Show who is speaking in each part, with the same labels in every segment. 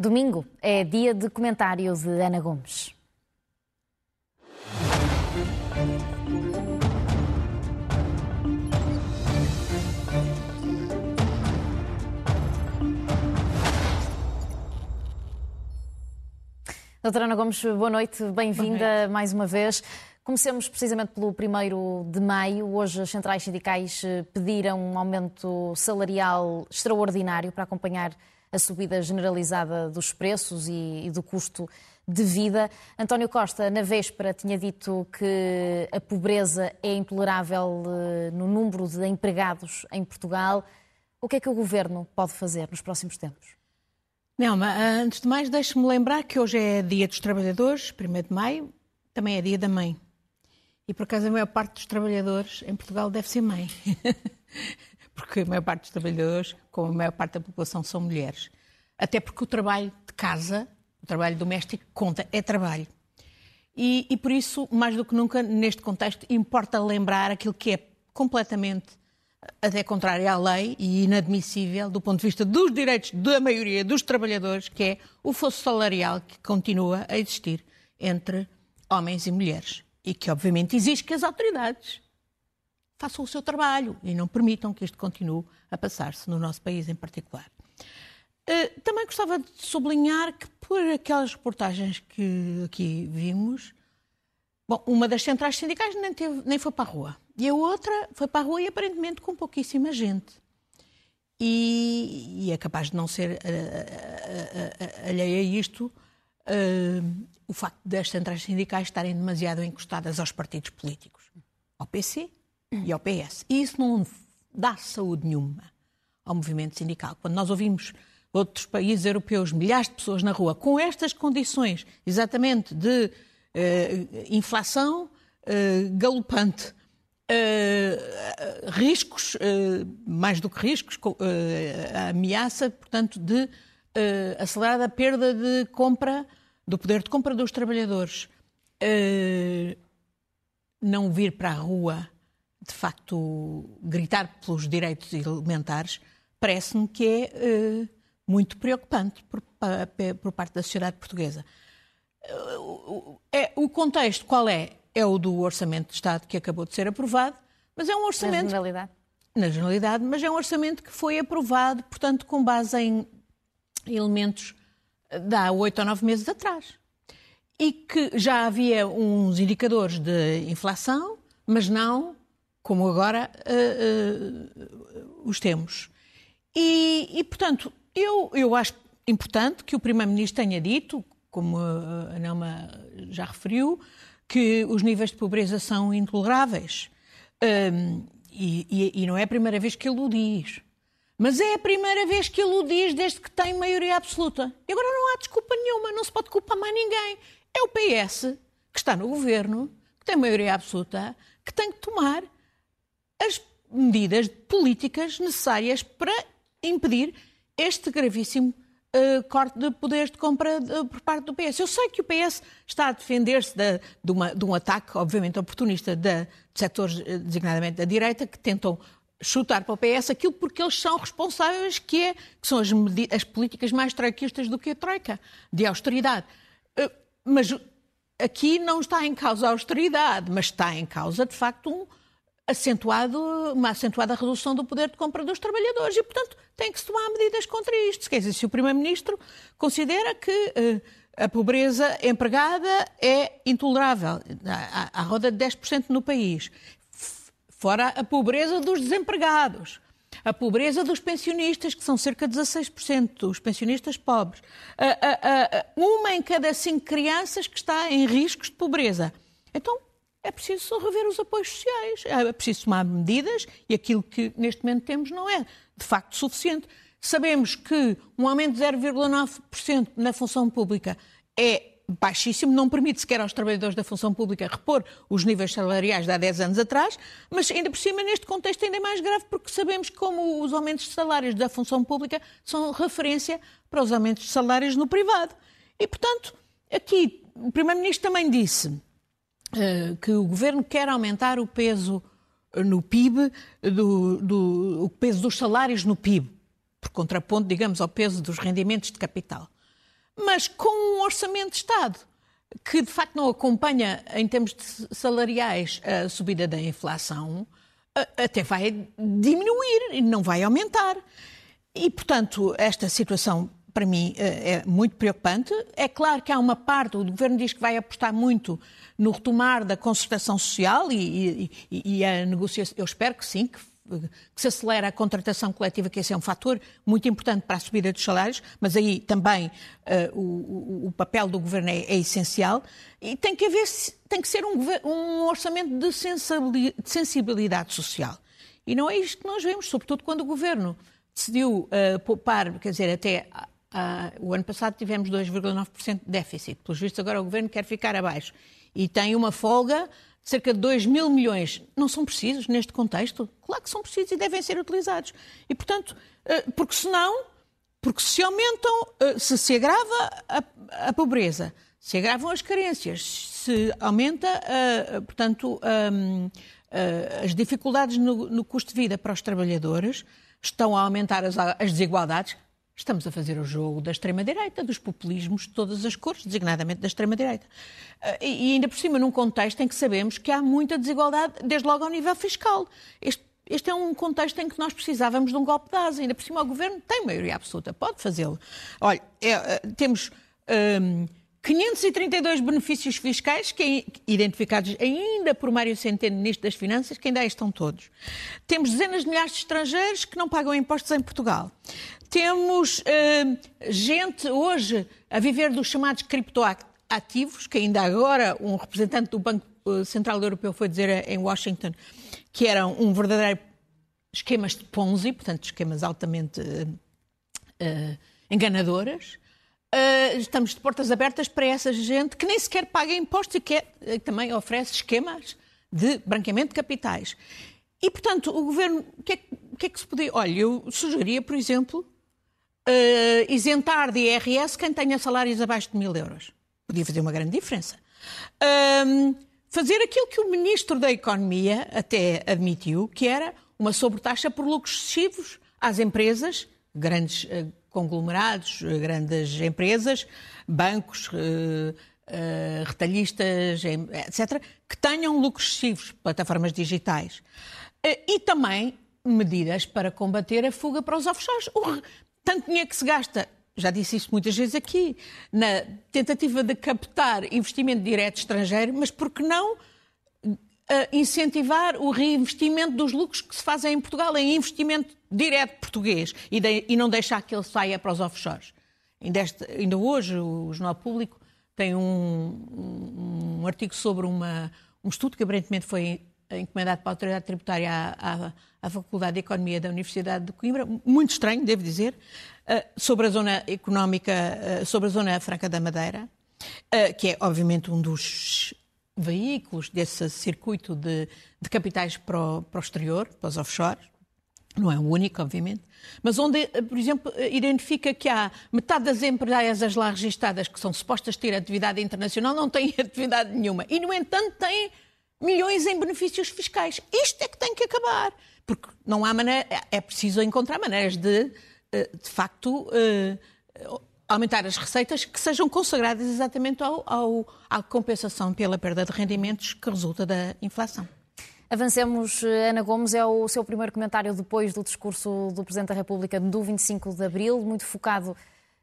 Speaker 1: Domingo é dia de comentário de Ana Gomes. Doutora Ana Gomes, boa noite, bem-vinda mais uma vez. Comecemos precisamente pelo primeiro de maio. Hoje as centrais sindicais eh, pediram um aumento salarial extraordinário para acompanhar a subida generalizada dos preços e, e do custo de vida. António Costa, na véspera, tinha dito que a pobreza é intolerável eh, no número de empregados em Portugal. O que é que o governo pode fazer nos próximos tempos?
Speaker 2: Nelma, antes de mais, deixe-me lembrar que hoje é dia dos trabalhadores, 1 de maio, também é dia da mãe. E por acaso a maior parte dos trabalhadores em Portugal deve ser mãe. porque a maior parte dos trabalhadores, como a maior parte da população, são mulheres. Até porque o trabalho de casa, o trabalho doméstico, conta, é trabalho. E, e por isso, mais do que nunca, neste contexto, importa lembrar aquilo que é completamente até contrário à lei e inadmissível do ponto de vista dos direitos da maioria dos trabalhadores, que é o fosso salarial que continua a existir entre homens e mulheres e que obviamente exige que as autoridades façam o seu trabalho e não permitam que isto continue a passar-se no nosso país em particular. Eh, também gostava de sublinhar que por aquelas reportagens que aqui vimos, bom, uma das centrais sindicais nem, teve, nem foi para a rua e a outra foi para a rua e aparentemente com pouquíssima gente. E, e é capaz de não ser uh, uh, uh, alheia a isto o facto das centrais sindicais estarem demasiado encostadas aos partidos políticos, ao PC e ao PS. E isso não dá saúde nenhuma ao movimento sindical. Quando nós ouvimos outros países europeus, milhares de pessoas na rua, com estas condições exatamente de inflação galopante, Uh, riscos, mais do que riscos, a ameaça, portanto, de acelerar a perda de compra, do poder de compra dos trabalhadores. não vir para a rua, de facto, gritar pelos direitos elementares, parece-me que é muito preocupante por, por, parte da sociedade portuguesa. É, o contexto qual é? é o do Orçamento de Estado que acabou de ser aprovado, mas é um orçamento.
Speaker 1: Na generalidade?
Speaker 2: Na generalidade, mas é um orçamento que foi aprovado, portanto, com base em elementos de há oito ou nove meses atrás. E que já havia uns indicadores de inflação, mas não como agora uh, uh, os temos. E, e, portanto, eu, eu acho importante que o Primeiro-Ministro tenha dito, como a Nelma já referiu, que os níveis de pobreza são intoleráveis. Um, e, e, e, não é a primeira vez que ele o diz. Mas é a primeira vez que ele o diz desde que tem maioria absoluta. E agora não há desculpa nenhuma, não se pode culpar mais ninguém. É o PS que está no governo, que tem maioria absoluta, que tem que tomar as medidas políticas necessárias para impedir este gravíssimo uh, corte de poderes de compra de, por parte do PS. Eu sei que o PS está a defender-se de, de, de, um ataque, obviamente, oportunista de, de setores, eh, designadamente da direita, que tentam chutar para o PS aquilo porque eles são responsáveis, que, é, que são as, as políticas mais troiquistas do que a troika, de austeridade. Uh, mas aqui não está em causa a austeridade, mas está em causa, de facto, um, acentuado, uma acentuada redução do poder de compra dos trabalhadores e, portanto, tem que se tomar medidas contra isto. Quer dizer, se o Primeiro-Ministro considera que uh, a pobreza empregada é intolerável, à, à roda de 10% no país, fora a pobreza dos desempregados, a pobreza dos pensionistas, que são cerca de 16%, os pensionistas pobres, uma em cada cinco crianças que está em riscos de pobreza. Então, é preciso rever os apoios sociais, é preciso tomar medidas e aquilo que neste momento temos não é de facto suficiente. Sabemos que um aumento de 0,9% na função pública é baixíssimo, não permite sequer aos trabalhadores da função pública repor os níveis salariais de há 10 anos atrás, mas ainda por cima, neste contexto, ainda é mais grave, porque sabemos como os aumentos de salários da função pública são referência para os aumentos de salários no privado. E, portanto, aqui o Primeiro-Ministro também disse que o governo quer aumentar o peso no PIB, do, do, o peso dos salários no PIB, por contraponto, digamos, ao peso dos rendimentos de capital. mas com um orçamento de Estado que de facto não acompanha em termos salariais a subida da inflação, até vai diminuir e não vai aumentar. E, portanto, esta situação para mim é muito preocupante. É claro que há uma parte, o governo diz que vai apostar muito no retomar da concertação social e, e, e a negociação. Eu espero que sim, que que se acelera a contratação coletiva, que esse é um fator muito importante para a subida dos salários, mas aí também uh, o, o, papel do governo é, é, essencial. E tem que haver, tem que ser um, um orçamento de sensibilidade social. E não é isto que nós vemos, sobretudo quando o governo decidiu uh, poupar, quer dizer, até uh, o ano passado tivemos 2,9% de déficit. Pelos vistos, agora o governo quer ficar abaixo. E tem uma folga cerca de 2 mil milhões, não são precisos neste contexto? Claro que são precisos e devem ser utilizados. E, portanto, eh, porque senão, porque se aumentam, eh, se se agrava a, a pobreza, se agravam as carências, se aumenta, uh, portanto, uh, as dificuldades no, no, custo de vida para os trabalhadores, estão a aumentar as, as desigualdades, Estamos a fazer o jogo da extrema-direita, dos populismos de todas as cores, designadamente da extrema-direita. Eh, e ainda por cima, num contexto em que sabemos que há muita desigualdade, desde logo ao nível fiscal. Este, este é um contexto em que nós precisávamos de um golpe de asa. Ainda por cima, o governo tem maioria absoluta, pode fazê-lo. Olha, é, é, temos. Um, 532 benefícios fiscais que, identificados ainda por Mário Centeno, Ministro das Finanças, que ainda aí estão todos. Temos dezenas de milhares de estrangeiros que não pagam impostos em Portugal. Temos uh, gente hoje a viver dos chamados criptoativos, que ainda agora um representante do Banco eh, Central Europeu foi dizer em Washington que eram um verdadeiro esquemas de Ponzi, portanto, esquemas altamente uh, uh, enganadoras. Uh, estamos de portas abertas para essa gente que nem sequer paga impostos e que é, também oferece esquemas de branqueamento de capitais. E, portanto, o governo, o que, é, que é que se podia. Olha, eu sugeria, por exemplo, uh, isentar de IRS quem tenha salários abaixo de mil euros. Podia fazer uma grande diferença. Uh, fazer aquilo que o Ministro da Economia até admitiu, que era uma sobretaxa por lucros excessivos às empresas, grandes conglomerados, eh, grandes empresas, bancos, eh, eh, retalhistas, etc., que tenham lucros excessivos, plataformas digitais. E também medidas para combater a fuga para os offshores. O, tanto dinheiro que se gasta, já disse isso muitas vezes aqui, na tentativa de captar investimento direto estrangeiro, mas por que não incentivar o reinvestimento dos lucros que se fazem em Portugal, em investimento direto português e, de, e não deixar que ele saia para os offshores. Ainda, este, ainda hoje o Jornal Público tem um, um, artigo sobre uma, um estudo que aparentemente foi encomendado para a Autoridade Tributária à, à, à, Faculdade de Economia da Universidade de Coimbra, muito estranho, devo dizer, uh, sobre a zona económica, uh, sobre a zona franca da Madeira, uh, que é obviamente um dos veículos desse circuito de, de capitais para o, para o exterior, para os offshores. Não é o único, obviamente, mas onde, por exemplo, identifica que há metade das empresas lá registadas que são supostas ter atividade internacional não têm atividade nenhuma. E, no entanto, têm milhões em benefícios fiscais. Isto é que tem que acabar. Porque não há maneira. É preciso encontrar maneiras de, eh, de facto, eh, aumentar as receitas que sejam consagradas exatamente ao, ao, à compensação pela perda de rendimentos que resulta da inflação.
Speaker 1: Avancemos, Ana Gomes, é o seu primeiro comentário depois do discurso do Presidente da República do 25 de Abril, muito focado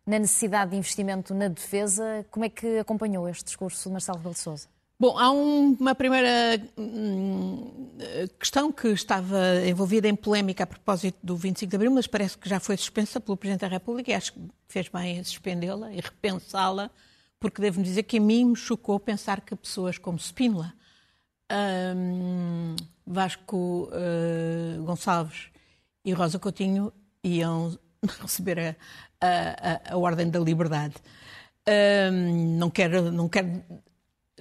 Speaker 1: na necessidade de investimento na defesa. Como é que acompanhou este discurso de Marcelo Rebelo de Sousa?
Speaker 2: Bom, há um, uma primeira hum, questão que estava envolvida em polémica a propósito do 25 de Abril, mas parece que já foi suspensa pelo Presidente da República e acho que fez bem em suspendê-la e repensá-la, porque devo dizer que a mim me chocou pensar que pessoas como Spínola, hum, Vasco uh, Gonçalves e Rosa Coutinho iam receber a, a, a Ordem da Liberdade. Um, não quero, não quero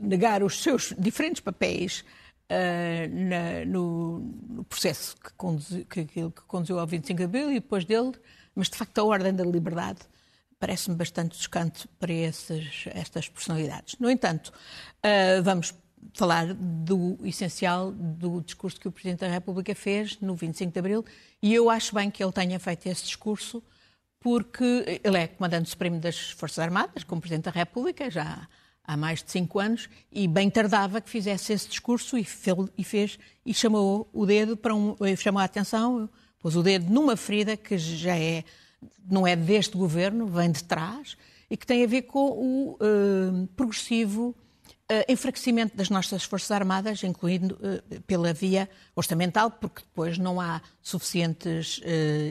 Speaker 2: negar os seus diferentes papéis uh, na, no, no, processo que conduziu, que, que, conduziu ao 25 de Abril e depois dele, mas de facto a Ordem da Liberdade parece-me bastante descanto para essas, estas personalidades. No entanto, uh, vamos falar do essencial do discurso que o Presidente da República fez no 25 de Abril e eu acho bem que ele tenha feito esse discurso porque ele é comandante supremo das Forças Armadas, como Presidente da República, já há mais de cinco anos, e bem tardava que fizesse esse discurso e fez, e chamou o dedo para um, chamou a atenção, pôs o dedo numa ferida que já é, não é deste governo, vem de trás, e que tem a ver com o uh, progressivo enfraquecimento das nossas Forças Armadas, incluindo uh, pela via orçamental, porque depois não há suficientes uh,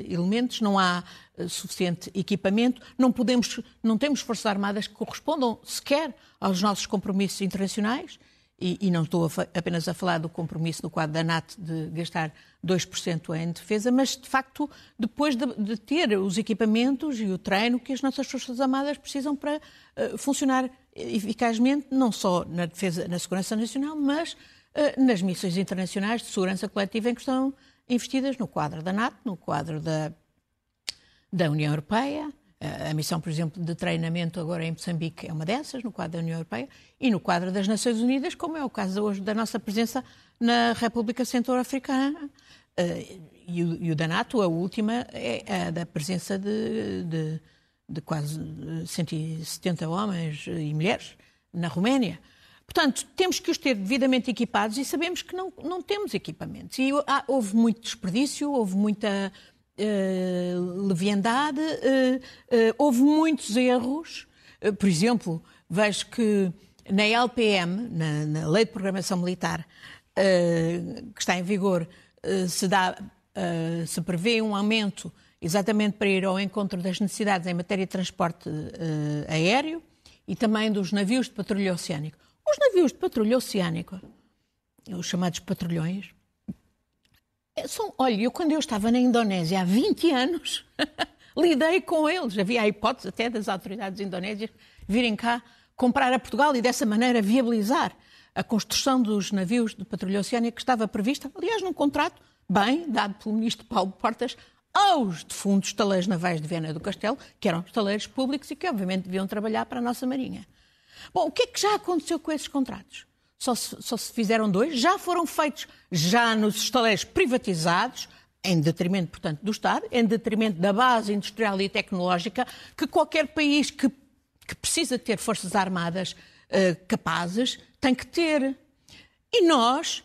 Speaker 2: elementos, não há suficiente equipamento, não podemos, não temos Forças Armadas que correspondam sequer aos nossos compromissos internacionais e, e não estou a apenas a falar do compromisso no quadro da NATO de gastar 2% em defesa, mas de facto depois de, de, ter os equipamentos e o treino que as nossas Forças Armadas precisam para uh, funcionar eficazmente, não só na defesa, na segurança nacional, mas uh, nas missões internacionais de segurança coletiva em que estão investidas no quadro da NATO, no quadro da, da União Europeia, a missão, por exemplo, de treinamento agora em Moçambique é uma dessas, no quadro da União Europeia, e no quadro das Nações Unidas, como é o caso hoje da nossa presença na República Centro-Africana. Uh, e, o, da NATO, a última, é a da presença de, de, de quase 170 homens e mulheres na Roménia. Portanto, temos que os ter devidamente equipados e sabemos que não, não temos equipamentos. E há, houve muito desperdício, houve muita uh, leviandade, uh, uh, houve muitos erros. por exemplo, vejo que na LPM, na, na, Lei de Programação Militar, que está em vigor, se, dá, se prevê um aumento exatamente para ir ao encontro das necessidades em matéria de transporte aéreo e também dos navios de patrulha oceânica. Os navios de patrulha oceânica, os chamados patrulhões, são, olha, eu quando eu estava na Indonésia há 20 anos, lidei com eles. Havia a hipótese até das autoridades indonésias virem cá comprar a Portugal e dessa maneira viabilizar a construção dos navios de patrulha oceânica que estava prevista, aliás, num contrato bem dado pelo ministro Paulo Portas aos defuntos estaleiros navais de Viana do Castelo, que eram estaleiros públicos e que obviamente deviam trabalhar para a nossa Marinha. Bom, o que é que já aconteceu com esses contratos? Só se, só se fizeram dois, já foram feitos já nos estaleiros privatizados, em detrimento, portanto, do Estado, em detrimento da base industrial e tecnológica, que qualquer país que, que precisa ter forças armadas uh, capazes tem que ter. E nós,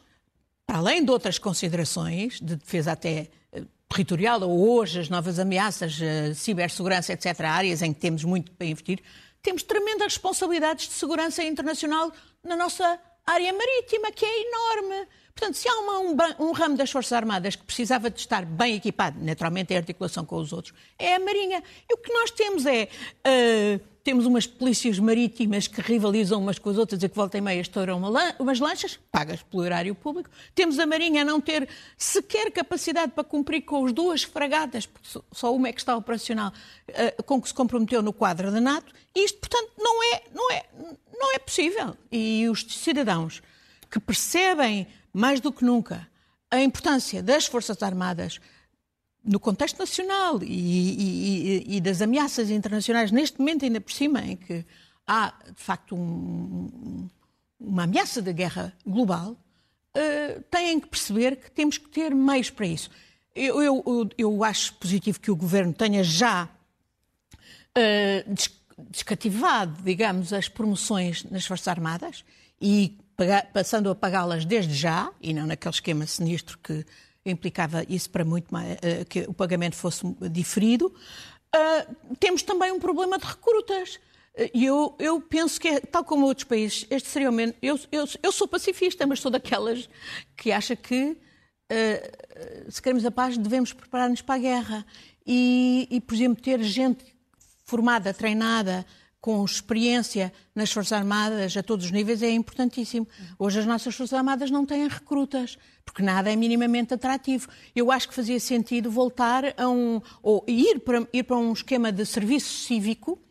Speaker 2: para além de outras considerações, de defesa até uh, territorial, ou hoje as novas ameaças, uh, cibersegurança, etc., áreas em que temos muito para investir, temos tremendas responsabilidades de segurança internacional na nossa área marítima, que é enorme. Portanto, se há uma, um, um, ramo das Forças Armadas que precisava de estar bem equipado, naturalmente em articulação com os outros, é a Marinha. E o que nós temos é. Uh, temos umas polícias marítimas que rivalizam umas com as outras e que volta e meia estouram uma umas lanchas, pagas pelo erário público. Temos a Marinha a não ter sequer capacidade para cumprir com as duas fragatas, porque só uma é que está operacional, uh, com que se comprometeu no quadro da NATO. E isto, portanto, não é, não é, não é possível. E os cidadãos que percebem mais do que nunca a importância das Forças Armadas no contexto nacional e, e, e, das ameaças internacionais, neste momento ainda por cima, em que há de facto um, uma ameaça de guerra global, uh, têm que perceber que temos que ter meios para isso. Eu, eu, eu acho positivo que o governo tenha já uh, descativado, digamos, as promoções nas Forças Armadas e passando a pagá-las desde já, e não naquele esquema sinistro que implicava isso para muito mais, uh, que o pagamento fosse diferido. Uh, temos também um problema de recrutas. E eu, eu penso que, é, tal como outros países, este seria o menos. Eu, eu, eu sou pacifista, mas sou daquelas que acha que, uh, se queremos a paz, devemos preparar-nos para a guerra. E, e, por exemplo, ter gente formada, treinada, com experiência nas Forças Armadas a todos os níveis é importantíssimo. Hoje as nossas Forças Armadas não têm recrutas, porque nada é minimamente atrativo. Eu acho que fazia sentido voltar a um. ou ir para, ir para um esquema de serviço cívico,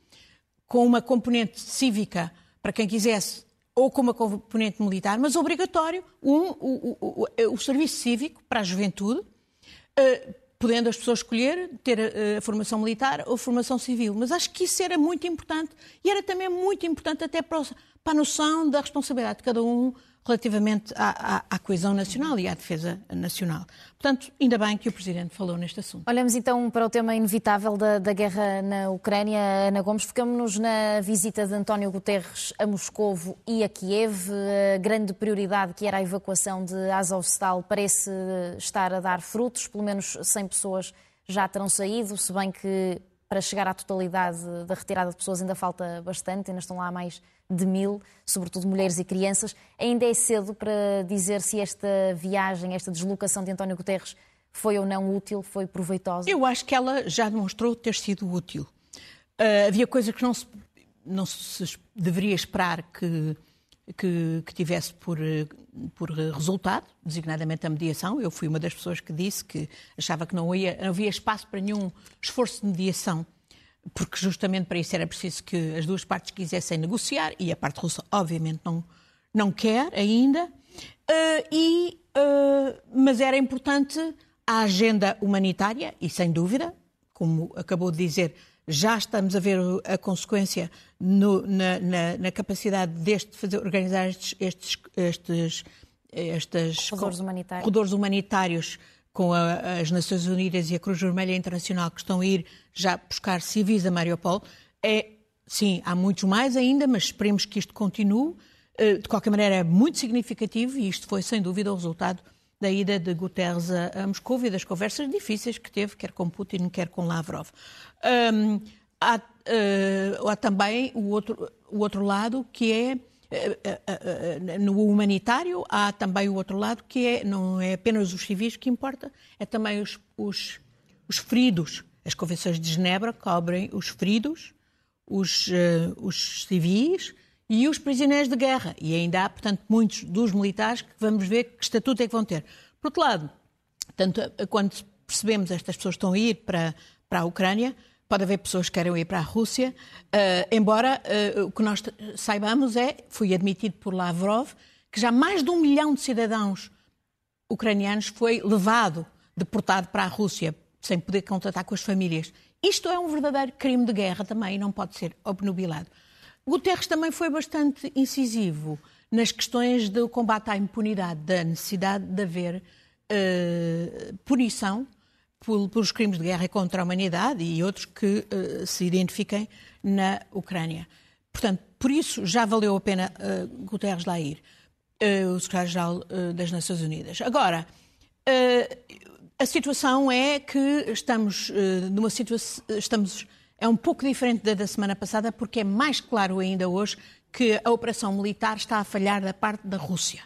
Speaker 2: com uma componente cívica para quem quisesse, ou com uma componente militar, mas obrigatório um, o, o, o, o serviço cívico para a juventude. Uh, podendo as pessoas escolher ter a, eh, a, formação militar ou a formação civil. Mas acho que isso era muito importante e era também muito importante até para a noção da responsabilidade de cada um relativamente à, à, à, coesão nacional e à defesa nacional. Portanto, ainda bem que o Presidente falou neste assunto.
Speaker 1: Olhamos então para o tema inevitável da, da guerra na Ucrânia. Ana Gomes, ficamos-nos na visita de António Guterres a Moscovo e a Kiev. A grande prioridade, que era a evacuação de Azovstal, parece estar a dar frutos. Pelo menos 100 pessoas já terão saído, se bem que para chegar à totalidade da retirada de pessoas ainda falta bastante, ainda estão lá mais de mil, sobretudo mulheres e crianças. Ainda é cedo para dizer se esta viagem, esta deslocação de António Guterres foi ou não útil, foi proveitosa?
Speaker 2: Eu acho que ela já demonstrou ter sido útil. Uh, havia coisas que não se, não se deveria esperar que, que, que, tivesse por, por resultado, designadamente a mediação. Eu fui uma das pessoas que disse que achava que não, ia, não havia espaço para nenhum esforço de mediação, porque justamente para isso era preciso que as duas partes quisessem negociar, e a parte russa, obviamente, não, não quer ainda. Uh, e, uh, mas era importante a agenda humanitária, e sem dúvida, como acabou de dizer, já estamos a ver a consequência no, na, na, na, capacidade deste fazer, organizar estes, estes, estes, estes
Speaker 1: corredores, humanitários.
Speaker 2: corredores humanitários com a, as Nações Unidas e a Cruz Vermelha Internacional que estão a ir já buscar civis a Mariupol. É, sim, há muitos mais ainda, mas esperemos que isto continue. Eh, de qualquer maneira, é muito significativo e isto foi, sem dúvida, o resultado da ida de Guterres a, Moscou e das conversas difíceis que teve, quer com Putin, quer com Lavrov. Um, há, uh, há, também o outro, o outro lado que é uh, uh, no humanitário há também o outro lado que é não é apenas os civis que importa, é também os, os, os feridos. As convenções de Genebra cobrem os feridos, os, os civis, e os prisioneiros de guerra. E ainda há, portanto, muitos dos militares que vamos ver que estatuto é que vão ter. Por outro lado, tanto, quando percebemos estas pessoas estão a ir para, para a Ucrânia, pode haver pessoas que querem ir para a Rússia, uh, embora uh, o que nós saibamos é, foi admitido por Lavrov, que já mais de um milhão de cidadãos ucranianos foi levado, deportado para a Rússia, sem poder contatar com as famílias. Isto é um verdadeiro crime de guerra também e não pode ser obnubilado. Guterres também foi bastante incisivo nas questões do combate à impunidade, da necessidade de haver uh, punição pelos crimes de guerra contra a humanidade e outros que uh, se identifiquem na Ucrânia. Portanto, por isso já valeu a pena uh, Guterres lá ir, o secretário-geral das Nações Unidas. Agora, a situação é que estamos numa situação, estamos é um pouco diferente da da semana passada, porque é mais claro ainda hoje que a operação militar está a falhar da parte da Rússia.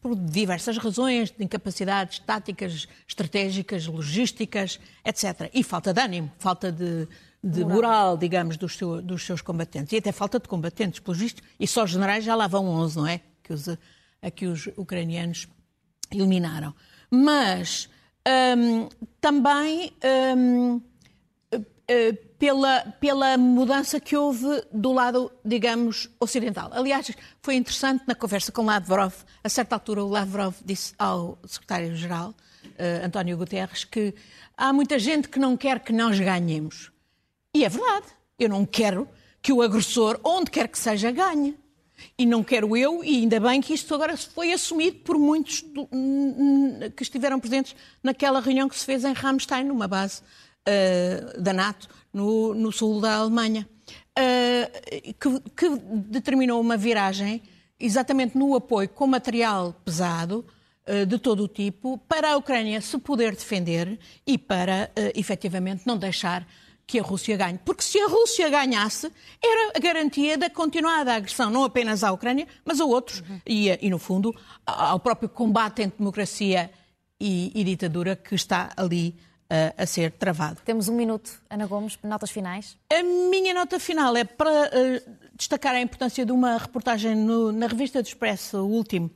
Speaker 2: Por diversas razões, de incapacidades táticas, estratégicas, logísticas, etc. E falta de ânimo, falta de, de moral. moral, digamos, dos, seu, dos, seus combatentes. E até falta de combatentes, pelos vistos. E só os generais já lá vão 11, não é? Que os, a que os ucranianos eliminaram. Mas hum, também. Hum, pela, pela mudança que houve do lado, digamos, ocidental. Aliás, foi interessante na conversa com Lavrov, a certa altura o Lavrov disse ao secretário-geral, uh, António Guterres, que há muita gente que não quer que nós ganhemos. E é verdade, eu não quero que o agressor, onde quer que seja, ganhe. E não quero eu, e ainda bem que isto agora foi assumido por muitos do, que estiveram presentes naquela reunião que se fez em Ramstein, numa base uh, da NATO no, no, sul da Alemanha, uh, que, que, determinou uma viragem exatamente no apoio com material pesado uh, de todo o tipo para a Ucrânia se poder defender e para efetivamente não deixar que a Rússia ganhe. Porque se a Rússia ganhasse, era a garantia da continuada agressão, não apenas à Ucrânia, mas a outros, uhum. e, e, no fundo ao próprio combate entre democracia e, e ditadura que está ali a ser travado.
Speaker 1: Temos um minuto, Ana Gomes, notas finais.
Speaker 2: A minha nota final é para uh, destacar a importância de uma reportagem no, na revista do Expresso, o último,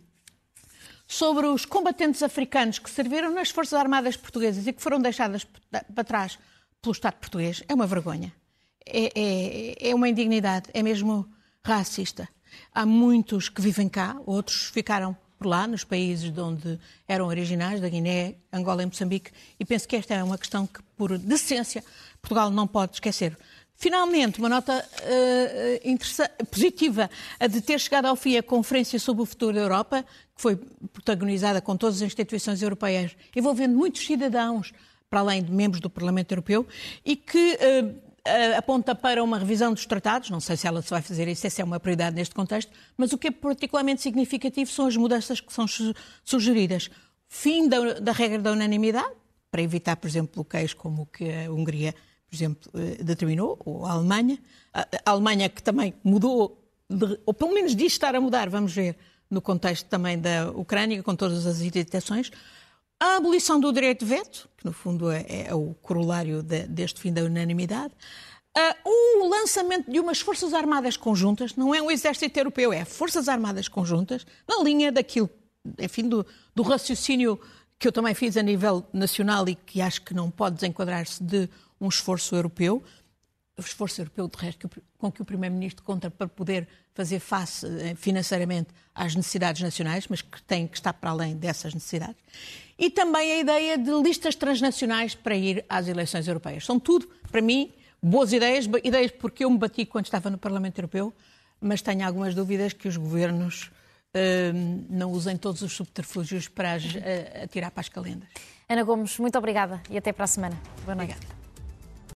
Speaker 2: sobre os combatentes africanos que serviram nas Forças Armadas Portuguesas e que foram deixadas para trás pelo Estado português. É uma vergonha. É, é, é uma indignidade. É mesmo racista. Há muitos que vivem cá, outros ficaram por lá, nos países de onde eram originais, da Guiné, Angola e Moçambique, e penso que esta é uma questão que, por decência, Portugal não pode esquecer. Finalmente, uma nota uh, positiva, a de ter chegado ao fim a Conferência sobre o Futuro da Europa, que foi protagonizada com todas as instituições europeias, envolvendo muitos cidadãos, para além de membros do Parlamento Europeu, e que uh, aponta para uma revisão dos tratados, não sei se ela se vai fazer isso, essa é uma prioridade neste contexto, mas o que é particularmente significativo são as mudanças que são sugeridas. Fim da, da regra da unanimidade, para evitar, por exemplo, bloqueios como o que a Hungria por exemplo, eh, determinou, ou a Alemanha, a Alemanha que também mudou, de, ou pelo menos diz estar a mudar, vamos ver, no contexto também da Ucrânia, com todas as irritações, a abolição do direito de veto, que no fundo é, é o corolário de, deste fim da unanimidade, uh, o lançamento de umas forças armadas conjuntas, não é um exército europeu, é forças armadas conjuntas, na linha daquilo, enfim, do, do raciocínio que eu também fiz a nível nacional e que acho que não pode desenquadrar-se de um esforço europeu, o esforço europeu, de resto, com que o Primeiro-Ministro conta para poder fazer face eh, financeiramente às necessidades nacionais, mas que tem que estar para além dessas necessidades. E também a ideia de listas transnacionais para ir às eleições europeias. São tudo, para mim, boas ideias, ideias porque eu me bati quando estava no Parlamento Europeu, mas tenho algumas dúvidas que os governos uh, não usem todos os subterfúgios para as, uh, atirar para as calendas.
Speaker 1: Ana Gomes, muito obrigada e até para a semana.
Speaker 2: Boa noite. Obrigada.